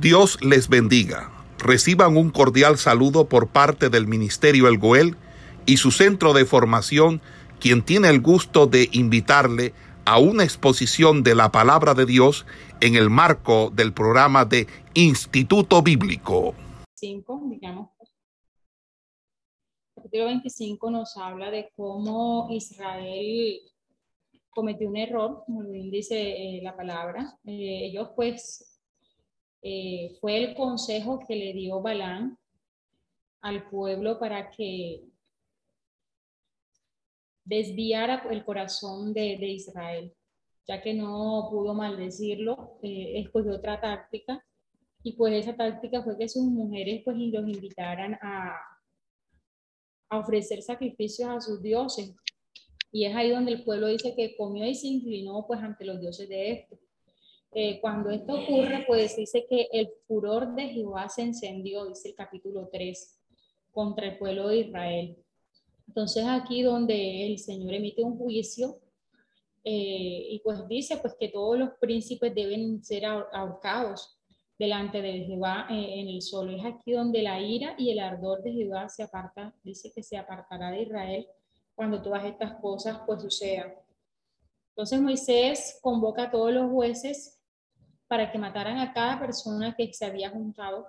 Dios les bendiga. Reciban un cordial saludo por parte del Ministerio El Goel y su centro de formación, quien tiene el gusto de invitarle a una exposición de la palabra de Dios en el marco del programa de Instituto Bíblico. 5, digamos, capítulo 25 nos habla de cómo Israel cometió un error, como bien dice eh, la palabra. Eh, ellos pues eh, fue el consejo que le dio Balán al pueblo para que desviara el corazón de, Israel, ya que no pudo maldecirlo, eh, escogió otra táctica y pues esa táctica fue que sus mujeres pues los invitaran a, a ofrecer sacrificios a sus dioses. Y es ahí donde el pueblo dice que comió y se inclinó pues ante los dioses de esto. Eh, cuando esto ocurre, pues dice que el furor de Jehová se encendió, dice el capítulo 3, contra el pueblo de Israel. Entonces aquí donde el Señor emite un juicio eh, y pues dice pues que todos los príncipes deben ser ahorcados delante de Jehová eh, en el sol. Es aquí donde la ira y el ardor de Jehová se aparta, dice que se apartará de Israel cuando todas estas cosas pues sucedan. Entonces Moisés convoca a todos los jueces para que mataran a cada persona que se había juntado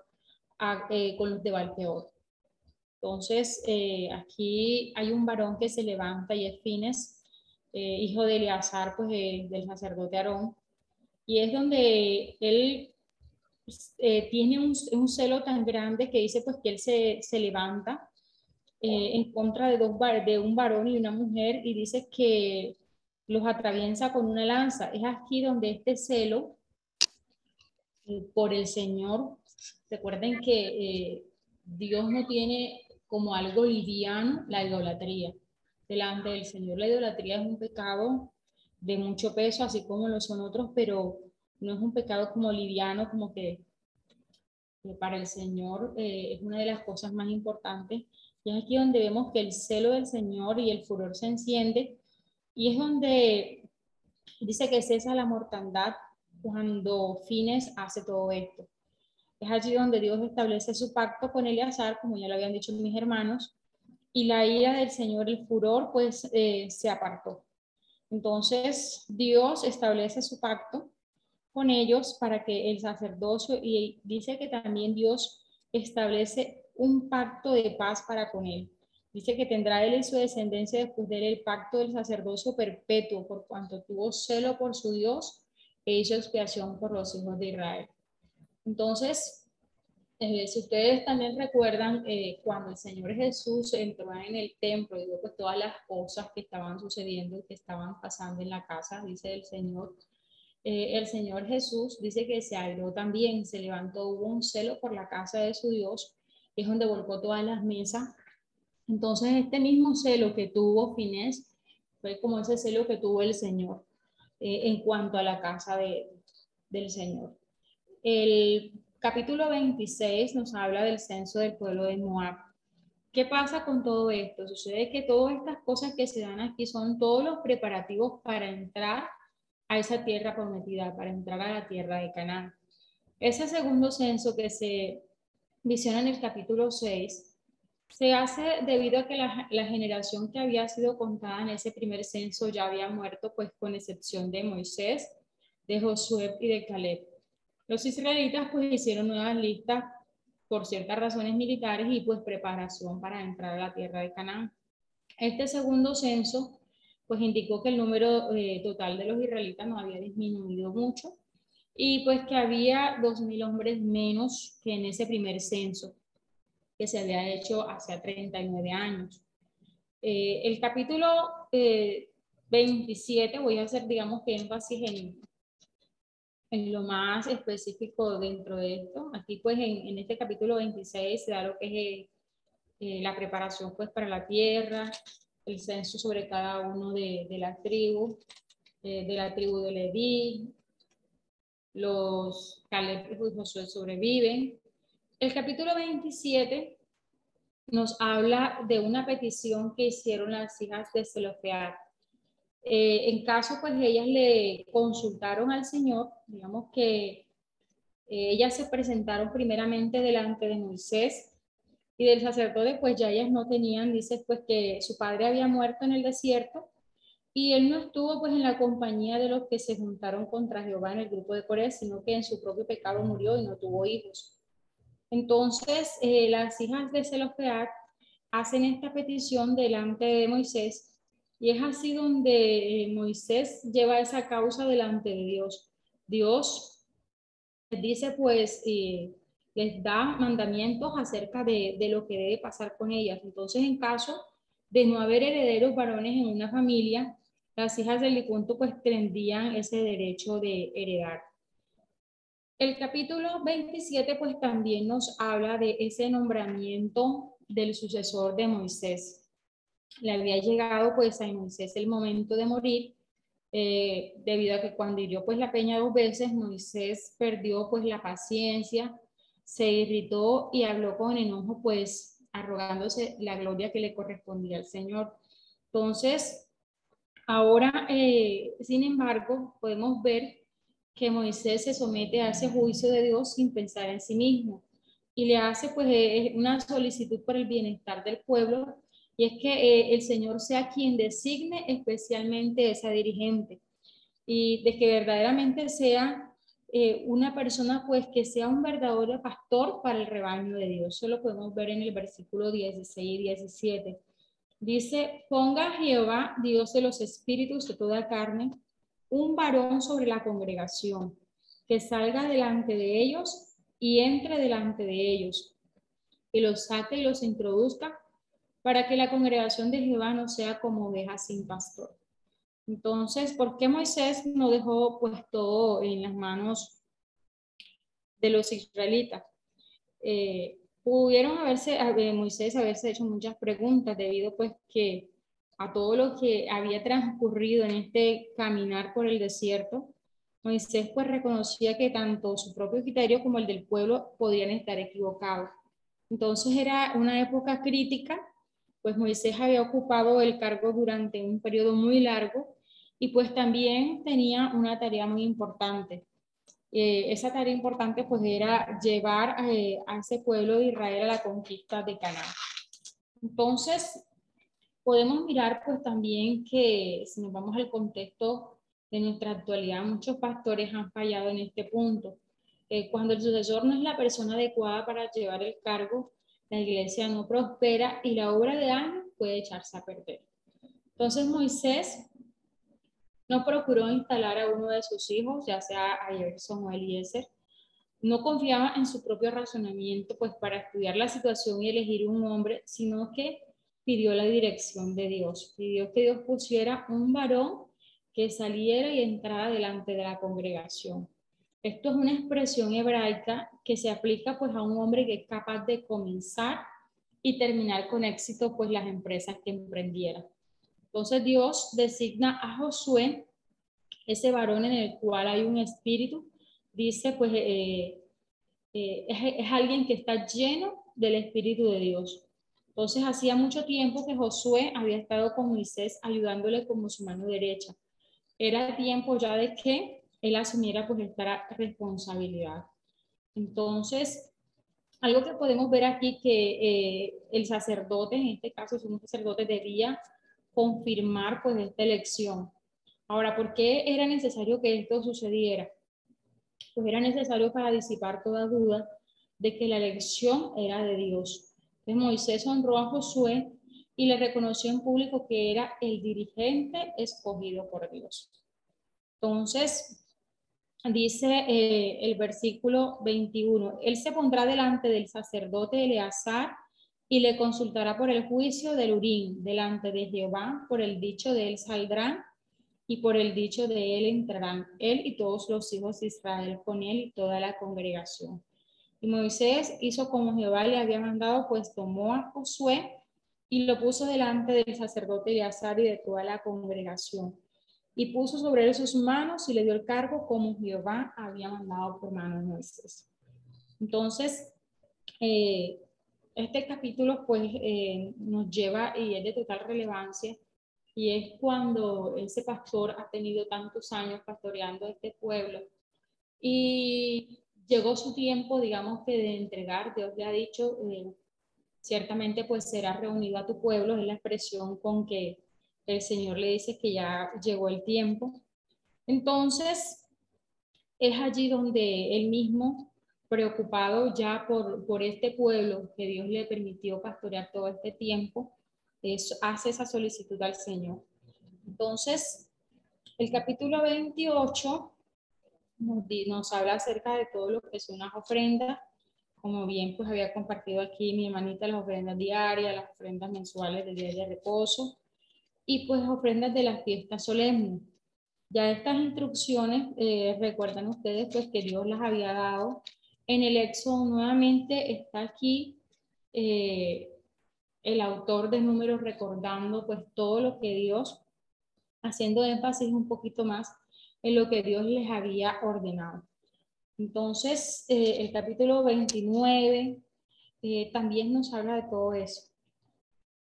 eh, con los de Balpeor. Entonces, eh, aquí hay un varón que se levanta y es Fines, eh, hijo de Eleazar, pues del sacerdote Aarón, y es donde él tiene un, un, celo tan grande que dice pues que él se, se levanta en contra de, dos, de un varón y una mujer y dice que los atraviesa con una lanza. Es aquí donde este celo por el Señor. Recuerden que eh, Dios no tiene como algo liviano la idolatría. Delante del Señor la idolatría es un pecado de mucho peso, así como lo son otros, pero no es un pecado como liviano, como que, para el Señor eh, es una de las cosas más importantes. Y es aquí donde vemos que el celo del Señor y el furor se enciende. Y es donde dice que cesa la mortandad cuando Fines hace todo esto. Es allí donde Dios establece su pacto con Eleazar, como ya lo habían dicho mis hermanos, y la ira del Señor, el furor, pues eh, se apartó. Entonces Dios establece su pacto con ellos para que el sacerdocio, y dice que también Dios establece un pacto de paz para con él. Dice que tendrá él y su descendencia después de él el pacto del sacerdocio perpetuo, por cuanto tuvo celo por su Dios e hizo expiación por los hijos de Israel. Entonces, eh, si ustedes también recuerdan, eh, cuando el Señor Jesús entró en el templo y vio pues, todas las cosas que estaban sucediendo y que estaban pasando en la casa, dice el Señor, eh, el Señor Jesús dice que se airó también, se levantó, hubo un celo por la casa de su Dios, es donde volcó todas las mesas. Entonces, este mismo celo que tuvo Finés fue como ese celo que tuvo el Señor. Eh, en cuanto a la casa de, del Señor. El capítulo 26 nos habla del censo del pueblo de Moab. ¿Qué pasa con todo esto? Sucede que todas estas cosas que se dan aquí son todos los preparativos para entrar a esa tierra prometida, para entrar a la tierra de Canaán. Ese segundo censo que se visiona en el capítulo 6 se hace debido a que la, generación que había sido contada en ese primer censo ya había muerto, pues con excepción de Moisés, de Josué y de Caleb. Los israelitas pues hicieron nuevas listas por ciertas razones militares y pues preparación para entrar a la tierra de Canaán. Este segundo censo pues indicó que el número eh, total de los israelitas no había disminuido mucho y pues que había 2.000 hombres menos que en ese primer censo que se había hecho hace 39 años. Eh, el capítulo 27, eh, voy a hacer, digamos, que énfasis en, en lo más específico dentro de esto. Aquí, pues, en, este capítulo 26 se da lo que es eh, la preparación, pues, para la tierra, el censo sobre cada uno de, de la tribu, de la tribu de Leví, los Caleb y Josué sobreviven, el capítulo 27 nos habla de una petición que hicieron las hijas de Zelofear. Eh, en caso, pues ellas le consultaron al Señor, digamos que Eh, ellas se presentaron primeramente delante de Moisés y del sacerdote, pues ya ellas no tenían, dice pues que su padre había muerto en el desierto y él no estuvo pues en la compañía de los que se juntaron contra Jehová en el grupo de Corea, sino que en su propio pecado murió y no tuvo hijos. Entonces, eh, las hijas de Zelofead hacen esta petición delante de Moisés y es así donde eh, Moisés lleva esa causa delante de Dios. Dios les dice pues, eh, les da mandamientos acerca de, lo que debe pasar con ellas. Entonces, en caso de no haber herederos varones en una familia, las hijas del difunto pues tendrían ese derecho de heredar. El capítulo 27 pues también nos habla de ese nombramiento del sucesor de Moisés. Le había llegado pues a Moisés el momento de morir, eh, debido a que cuando hirió pues la peña dos veces, Moisés perdió pues la paciencia, se irritó y habló con enojo pues arrogándose la gloria que le correspondía al Señor. Entonces, ahora, eh, sin embargo, podemos ver que Moisés se somete a ese juicio de Dios sin pensar en sí mismo y le hace pues eh, una solicitud por el bienestar del pueblo y es que eh, el Señor sea quien designe especialmente esa dirigente y de que verdaderamente sea eh, una persona pues que sea un verdadero pastor para el rebaño de Dios. Eso lo podemos ver en el versículo 16 y 17. Dice, ponga Jehová, Dios de los espíritus de toda carne, un varón sobre la congregación, que salga delante de ellos y entre delante de ellos, y los saque y los introduzca, para que la congregación de Jehová no sea como oveja sin pastor. Entonces, ¿por qué Moisés no dejó pues todo en las manos de los israelitas? Eh, pudieron haberse, Moisés haberse hecho muchas preguntas debido pues que a todo lo que había transcurrido en este caminar por el desierto, Moisés pues reconocía que tanto su propio criterio como el del pueblo podían estar equivocados. Entonces era una época crítica, pues Moisés había ocupado el cargo durante un periodo muy largo y pues también tenía una tarea muy importante. Eh, esa tarea importante pues era llevar eh, a ese pueblo de Israel a la conquista de Canaán. Entonces, podemos mirar pues también que si nos vamos al contexto de nuestra actualidad, muchos pastores han fallado en este punto. Eh, cuando el sucesor no es la persona adecuada para llevar el cargo, la iglesia no prospera y la obra de años puede echarse a perder. Entonces Moisés no procuró instalar a uno de sus hijos, ya sea a Jefferson o a Eliezer. No confiaba en su propio razonamiento, pues para estudiar la situación y elegir un hombre, sino que pidió la dirección de Dios, pidió que Dios pusiera un varón que saliera y entrara delante de la congregación. Esto es una expresión hebraica que se aplica pues a un hombre que es capaz de comenzar y terminar con éxito pues las empresas que emprendiera. Entonces Dios designa a Josué, ese varón en el cual hay un espíritu, dice pues eh, eh, es alguien que está lleno del espíritu de Dios. Entonces hacía mucho tiempo que Josué había estado con Moisés ayudándole como su mano derecha. Era tiempo ya de que él asumiera pues esta responsabilidad. Entonces, algo que podemos ver aquí que eh, el sacerdote, en este caso es un sacerdote, debía confirmar pues esta elección. Ahora, ¿por qué era necesario que esto sucediera? Pues era necesario para disipar toda duda de que la elección era de Dios. Moisés honró a Josué y le reconoció en público que era el dirigente escogido por Dios. Entonces, dice eh, el versículo 21, él se pondrá delante del sacerdote Eleazar y le consultará por el juicio del Urín delante de Jehová, por el dicho de él saldrán y por el dicho de él entrarán, él y todos los hijos de Israel con él y toda la congregación. Y Moisés hizo como Jehová le había mandado, pues tomó a Josué y lo puso delante del sacerdote Eleazar y de toda la congregación. Y puso sobre él sus manos y le dio el cargo como Jehová había mandado por mano de Moisés. Entonces, eh, este capítulo pues eh, nos lleva y es de total relevancia y es cuando ese pastor ha tenido tantos años pastoreando este pueblo y llegó su tiempo, digamos que de entregar, Dios le ha dicho, eh, ciertamente pues será reunido a tu pueblo, es la expresión con que el Señor le dice que ya llegó el tiempo. Entonces, es allí donde él mismo, preocupado ya por, por este pueblo que Dios le permitió pastorear todo este tiempo, hace esa solicitud al Señor. Entonces, el capítulo 28 nos, nos habla acerca de todo lo que son las ofrendas, como bien pues había compartido aquí mi hermanita, las ofrendas diarias, las ofrendas mensuales del día de reposo y pues ofrendas de las fiestas solemnes. Ya estas instrucciones, eh, recuerdan ustedes pues que Dios las había dado. En el Éxodo nuevamente está aquí eh, el autor de números recordando pues todo lo que Dios, haciendo énfasis un poquito más en lo que Dios les había ordenado. Entonces, eh, el capítulo 29 también nos habla de todo eso.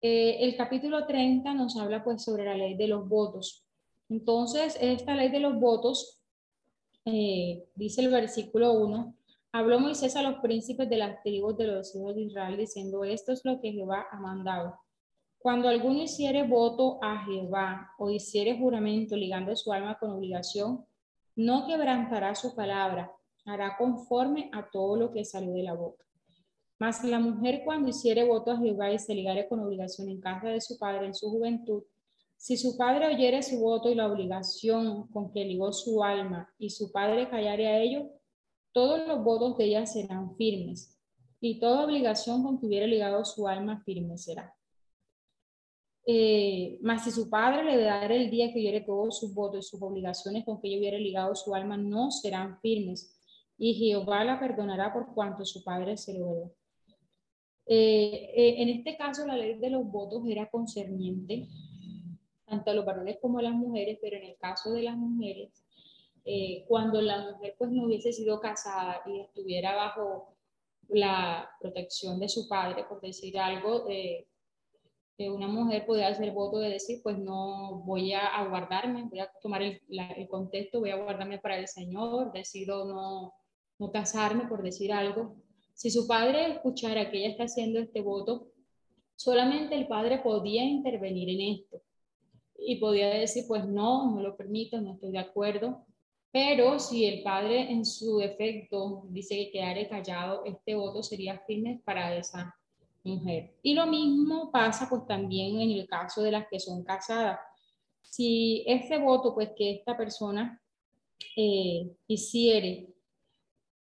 el capítulo 30 nos habla pues sobre la ley de los votos. Entonces, esta ley de los votos, eh, dice el versículo 1, habló Moisés a los príncipes de las tribus de los hijos de Israel diciendo, esto es lo que Jehová ha mandado. Cuando alguno hiciere voto a Jehová o hiciere juramento ligando su alma con obligación, no quebrantará su palabra, hará conforme a todo lo que salió de la boca. Mas la mujer cuando hiciere voto a Jehová y se ligare con obligación en casa de su padre en su juventud, si su padre oyere su voto y la obligación con que ligó su alma y su padre callare a ello, todos los votos de ella serán firmes y toda obligación con que hubiere ligado su alma firme será. Eh, mas si su padre le dará el día que oyere todos sus votos y sus obligaciones con que ella hubiere ligado su alma, no serán firmes. Y Jehová la perdonará por cuanto su padre se lo dio. Eh, eh, en este caso, la ley de los votos era concerniente tanto a los varones como a las mujeres, pero en el caso de las mujeres, eh, cuando la mujer pues no hubiese sido casada y estuviera bajo la protección de su padre, por decir algo, eh, una mujer podía hacer voto de decir, pues no voy a, aguardarme, voy a tomar el, el, contexto, voy a guardarme para el Señor, decido no, no casarme, por decir algo. Si su padre escuchara que ella está haciendo este voto, solamente el padre podía intervenir en esto y podía decir, pues no, no lo permito, no estoy de acuerdo. Pero si el padre en su defecto dice que quedare callado, este voto sería firme para esa mujer. Y lo mismo pasa pues también en el caso de las que son casadas. Si ese voto pues que esta persona eh, hiciere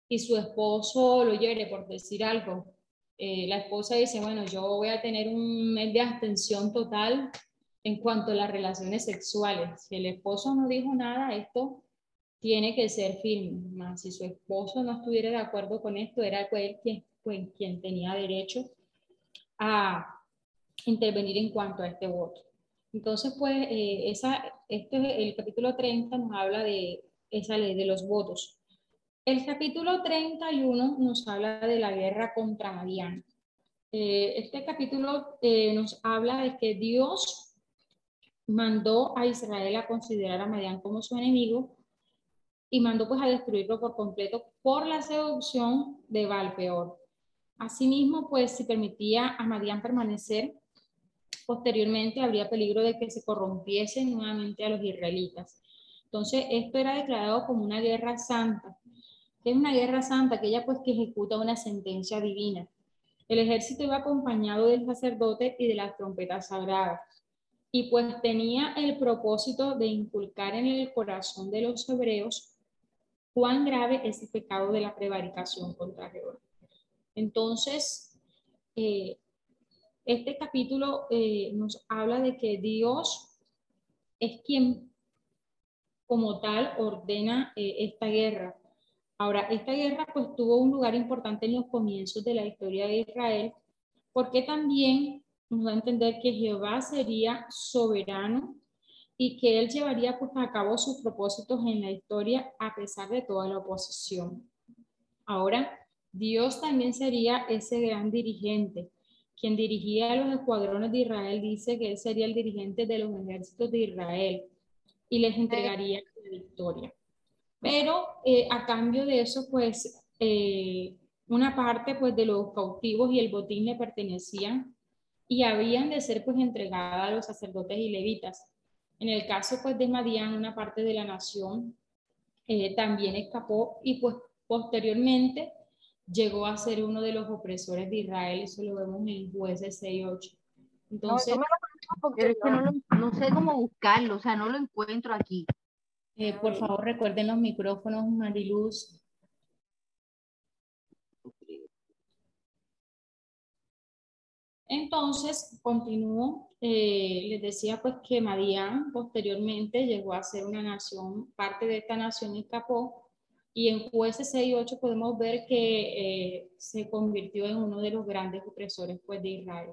y su esposo lo hiere por decir algo, eh, la esposa dice, bueno, yo voy a tener un mes de abstención total en cuanto a las relaciones sexuales. Si el esposo no dijo nada, esto tiene que ser firme. si su esposo no estuviera de acuerdo con esto, era él quien, quien tenía derecho a intervenir en cuanto a este voto. Entonces, pues, eh, esa, este, el capítulo 30 nos habla de esa ley de los votos. El capítulo 31 nos habla de la guerra contra Madián. Eh, este capítulo eh, nos habla de que Dios mandó a Israel a considerar a Madián como su enemigo y mandó pues a destruirlo por completo por la seducción de Valpeor. Asimismo, pues si permitía a Madián permanecer, posteriormente habría peligro de que se corrompiese nuevamente a los israelitas. Entonces, esto era declarado como una guerra santa. es una guerra santa? Aquella pues que ejecuta una sentencia divina. El ejército iba acompañado del sacerdote y de las trompetas sagradas y pues tenía el propósito de inculcar en el corazón de los hebreos cuán grave es el pecado de la prevaricación contra Jehová. Entonces, eh, este capítulo eh, nos habla de que Dios es quien como tal ordena eh, esta guerra. Ahora, esta guerra pues tuvo un lugar importante en los comienzos de la historia de Israel, porque también nos da a entender que Jehová sería soberano y que él llevaría pues, a cabo sus propósitos en la historia a pesar de toda la oposición. Ahora, Dios también sería ese gran dirigente, quien dirigía a los escuadrones de Israel, dice que él sería el dirigente de los ejércitos de Israel y les entregaría la victoria. Pero eh, a cambio de eso, pues eh, una parte pues de los cautivos y el botín le pertenecían y habían de ser pues entregadas a los sacerdotes y levitas. En el caso pues de Madián, una parte de la nación eh, también escapó y pues posteriormente llegó a ser uno de los opresores de Israel, eso lo vemos en jueces 6-8. Entonces, no, porque no, sé cómo buscarlo, o sea, no lo encuentro aquí. Eh, por favor, recuerden los micrófonos, Mariluz. Entonces, continúo, eh, les decía pues que Madián posteriormente llegó a ser una nación, parte de esta nación escapó, y en jueces 6 y 8 podemos ver que eh, se convirtió en uno de los grandes opresores pues, de Israel.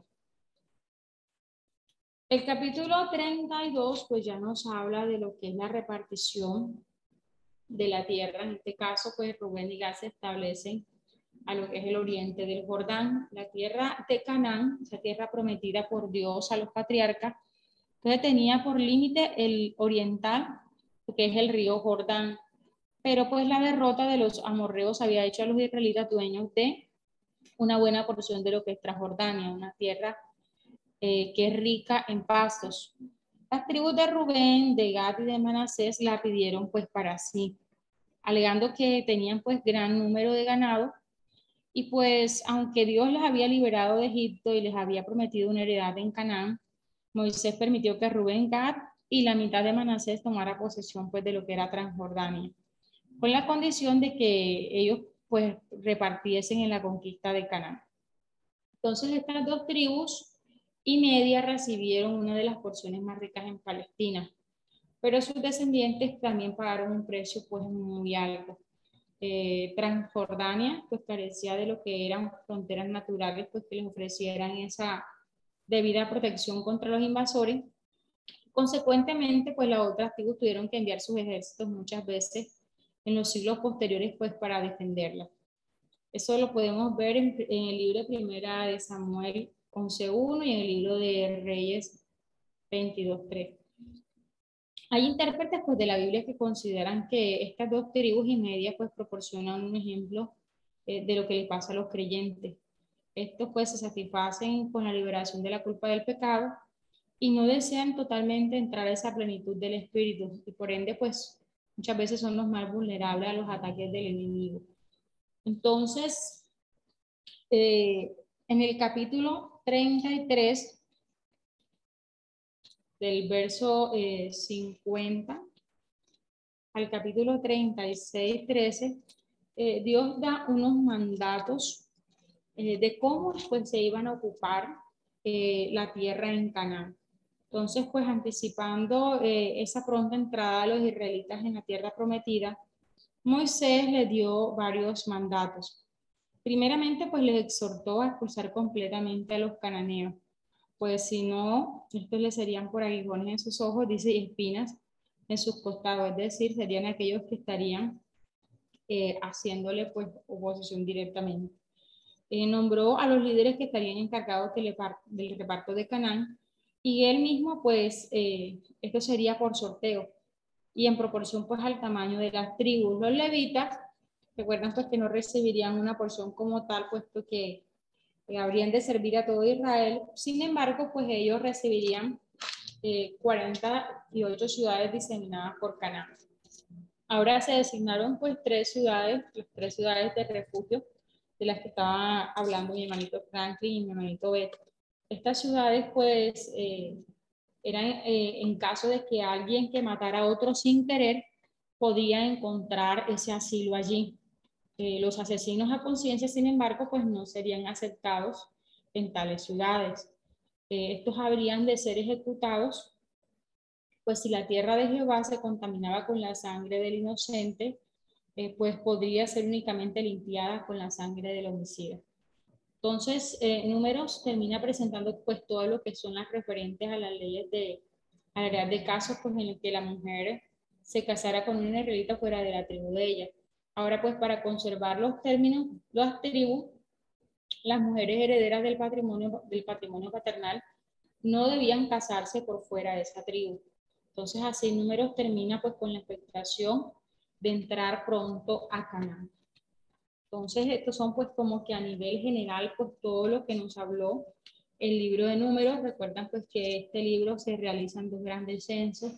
El capítulo 32 pues ya nos habla de lo que es la repartición de la tierra. En este caso pues Rubén y Gad se establecen a lo que es el oriente del Jordán, la tierra de Canaán, esa tierra prometida por Dios a los patriarcas. Entonces tenía por límite el oriental, que es el río Jordán. Pero pues la derrota de los amorreos había hecho a los israelitas dueños de una buena porción de lo que es Transjordania, una tierra eh, que es rica en pastos. Las tribus de Rubén, de Gad y de Manasés la pidieron pues para sí, alegando que tenían pues gran número de ganado y pues, aunque Dios les había liberado de Egipto y les había prometido una heredad en Canaán, Moisés permitió que Rubén, Gad y la mitad de Manasés tomara posesión pues de lo que era Transjordania, con la condición de que ellos pues repartiesen en la conquista de Canaán. Entonces estas dos tribus y media recibieron una de las porciones más ricas en Palestina, pero sus descendientes también pagaron un precio pues muy alto eh, Transjordania pues carecía de lo que eran fronteras naturales pues que les ofrecieran esa debida protección contra los invasores. Consecuentemente pues las otras tribus tuvieron que enviar sus ejércitos muchas veces en los siglos posteriores pues para defenderla. Eso lo podemos ver en, en el libro primera de Samuel 11.1 y en el libro de Reyes 22.3. Hay intérpretes pues, de la Biblia que consideran que estas dos tribus y media pues, proporcionan un ejemplo eh, de lo que le pasa a los creyentes. Estos pues se satisfacen con la liberación de la culpa del pecado y no desean totalmente entrar a esa plenitud del espíritu y por ende pues muchas veces son los más vulnerables a los ataques del enemigo. Entonces, eh, en el capítulo 33 del verso 50 eh, al capítulo 36, 13, eh, Dios da unos mandatos eh, de cómo pues, se iban a ocupar la tierra en Canaán. Entonces, pues anticipando esa pronta entrada de los israelitas en la tierra prometida, Moisés le dio varios mandatos. Primeramente, pues les exhortó a expulsar completamente a los cananeos pues si no, estos le serían por aguijones en sus ojos, dice, y espinas en sus costados, es decir, serían aquellos que estarían eh, haciéndole pues oposición directamente. Eh, nombró a los líderes que estarían encargados del, reparto de Canaán y él mismo pues eh, esto sería por sorteo y en proporción pues al tamaño de las tribus. Los levitas, recuerdan pues que no recibirían una porción como tal puesto que habrían de servir a todo Israel. Sin embargo, pues ellos recibirían eh, 48 ciudades diseminadas por Canaán. Ahora se designaron pues tres ciudades, las tres ciudades de refugio de las que estaba hablando mi hermanito Franklin y mi hermanito Beto. Estas ciudades pues eh, eran eh, en caso de que alguien que matara a otro sin querer podía encontrar ese asilo allí. Eh, los asesinos a conciencia, sin embargo, pues no serían aceptados en tales ciudades. Estos habrían de ser ejecutados, pues si la tierra de Jehová se contaminaba con la sangre del inocente, pues podría ser únicamente limpiada con la sangre del homicida. Entonces, Números termina presentando pues todo lo que son las referentes a las leyes de, a de casos pues, en el que la mujer se casara con un israelita fuera de la tribu de ella. Ahora, pues para conservar los términos, las tribus, las mujeres herederas del patrimonio, del patrimonio paternal no debían casarse por fuera de esa tribu. Entonces, así números termina pues con la expectación de entrar pronto a Canaán. Entonces, estos son pues como que a nivel general, pues todo lo que nos habló el libro de números. Recuerdan pues que este libro se realiza en dos grandes censos,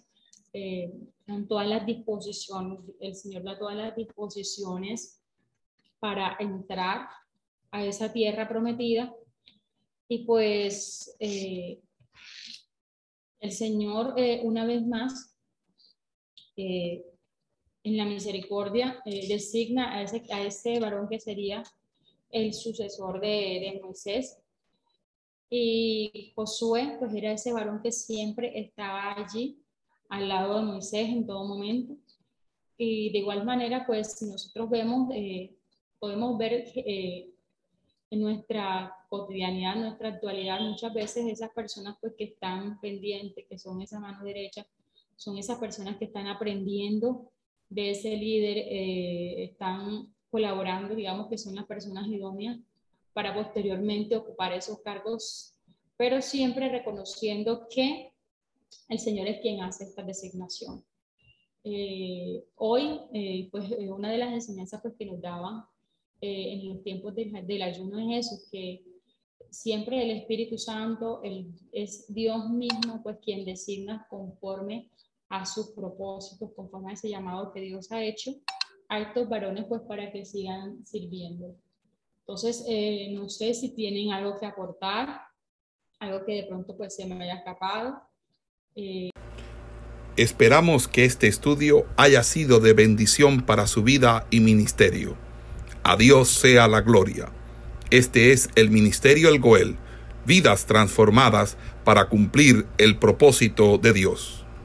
eh, en todas las disposiciones, el Señor da todas las disposiciones para entrar a esa tierra prometida. Y pues eh, el Señor, eh, una vez más, eh, en la misericordia, designa a ese, a ese varón que sería el sucesor de, de Moisés. Y Josué, pues era ese varón que siempre estaba allí al lado de Moisés en todo momento. Y de igual manera, pues si nosotros vemos, podemos ver en nuestra cotidianidad, en nuestra actualidad, muchas veces esas personas pues que están pendientes, que son esa mano derecha, son esas personas que están aprendiendo de ese líder, eh, están colaborando, digamos que son las personas idóneas para posteriormente ocupar esos cargos, pero siempre reconociendo que el Señor es quien hace esta designación. Eh, hoy, eh, pues una de las enseñanzas pues, que nos daban en los tiempos del ayuno es eso, que siempre el Espíritu Santo es Dios mismo, pues quien designa conforme a sus propósitos, conforme a ese llamado que Dios ha hecho a estos varones, pues para que sigan sirviendo. Entonces, eh, no sé si tienen algo que aportar, algo que de pronto pues se me haya escapado. Eh, Esperamos que este estudio haya sido de bendición para su vida y ministerio. A Dios sea la gloria. Este es el Ministerio El Goel, vidas transformadas para cumplir el propósito de Dios.